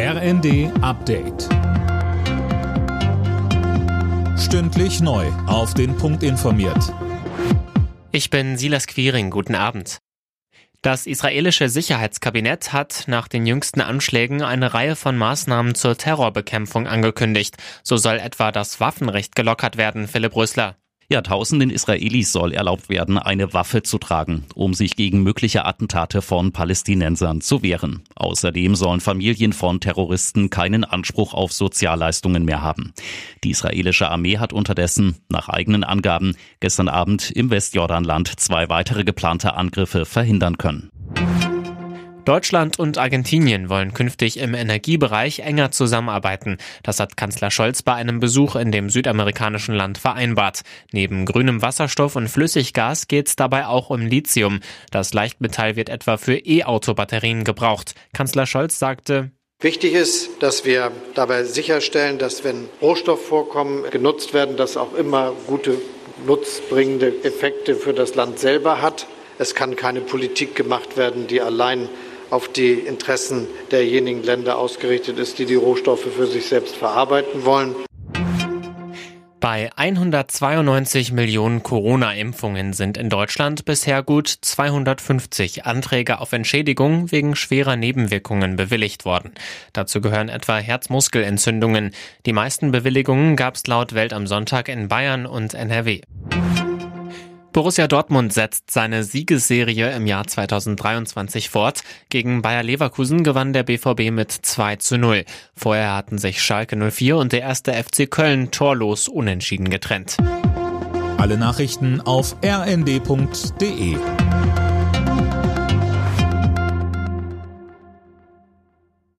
RND Update. Stündlich neu. Auf den Punkt informiert. Ich bin Silas Quiring. Guten Abend. Das israelische Sicherheitskabinett hat nach den jüngsten Anschlägen eine Reihe von Maßnahmen zur Terrorbekämpfung angekündigt. So soll etwa das Waffenrecht gelockert werden, Philipp Rösler. Ja, tausenden Israelis soll erlaubt werden, eine Waffe zu tragen, um sich gegen mögliche Attentate von Palästinensern zu wehren. Außerdem sollen Familien von Terroristen keinen Anspruch auf Sozialleistungen mehr haben. Die israelische Armee hat unterdessen, nach eigenen Angaben, gestern Abend im Westjordanland zwei weitere geplante Angriffe verhindern können. Deutschland und Argentinien wollen künftig im Energiebereich enger zusammenarbeiten. Das hat Kanzler Scholz bei einem Besuch in dem südamerikanischen Land vereinbart. Neben grünem Wasserstoff und Flüssiggas geht es dabei auch um Lithium. Das Leichtmetall wird etwa für E-Auto-Batterien gebraucht. Kanzler Scholz sagte, Wichtig ist, dass wir dabei sicherstellen, dass wenn Rohstoffvorkommen genutzt werden, das auch immer gute nutzbringende Effekte für das Land selber hat. Es kann keine Politik gemacht werden, die allein auf die Interessen derjenigen Länder ausgerichtet ist, die die Rohstoffe für sich selbst verarbeiten wollen. Bei 192 Millionen Corona-Impfungen sind in Deutschland bisher gut 250 Anträge auf Entschädigung wegen schwerer Nebenwirkungen bewilligt worden. Dazu gehören etwa Herzmuskelentzündungen. Die meisten Bewilligungen gab es laut Welt am Sonntag in Bayern und NRW. Borussia Dortmund setzt seine Siegesserie im Jahr 2023 fort. Gegen Bayer Leverkusen gewann der BVB mit 2 zu 0. Vorher hatten sich Schalke 04 und der erste FC Köln torlos unentschieden getrennt. Alle Nachrichten auf rnd.de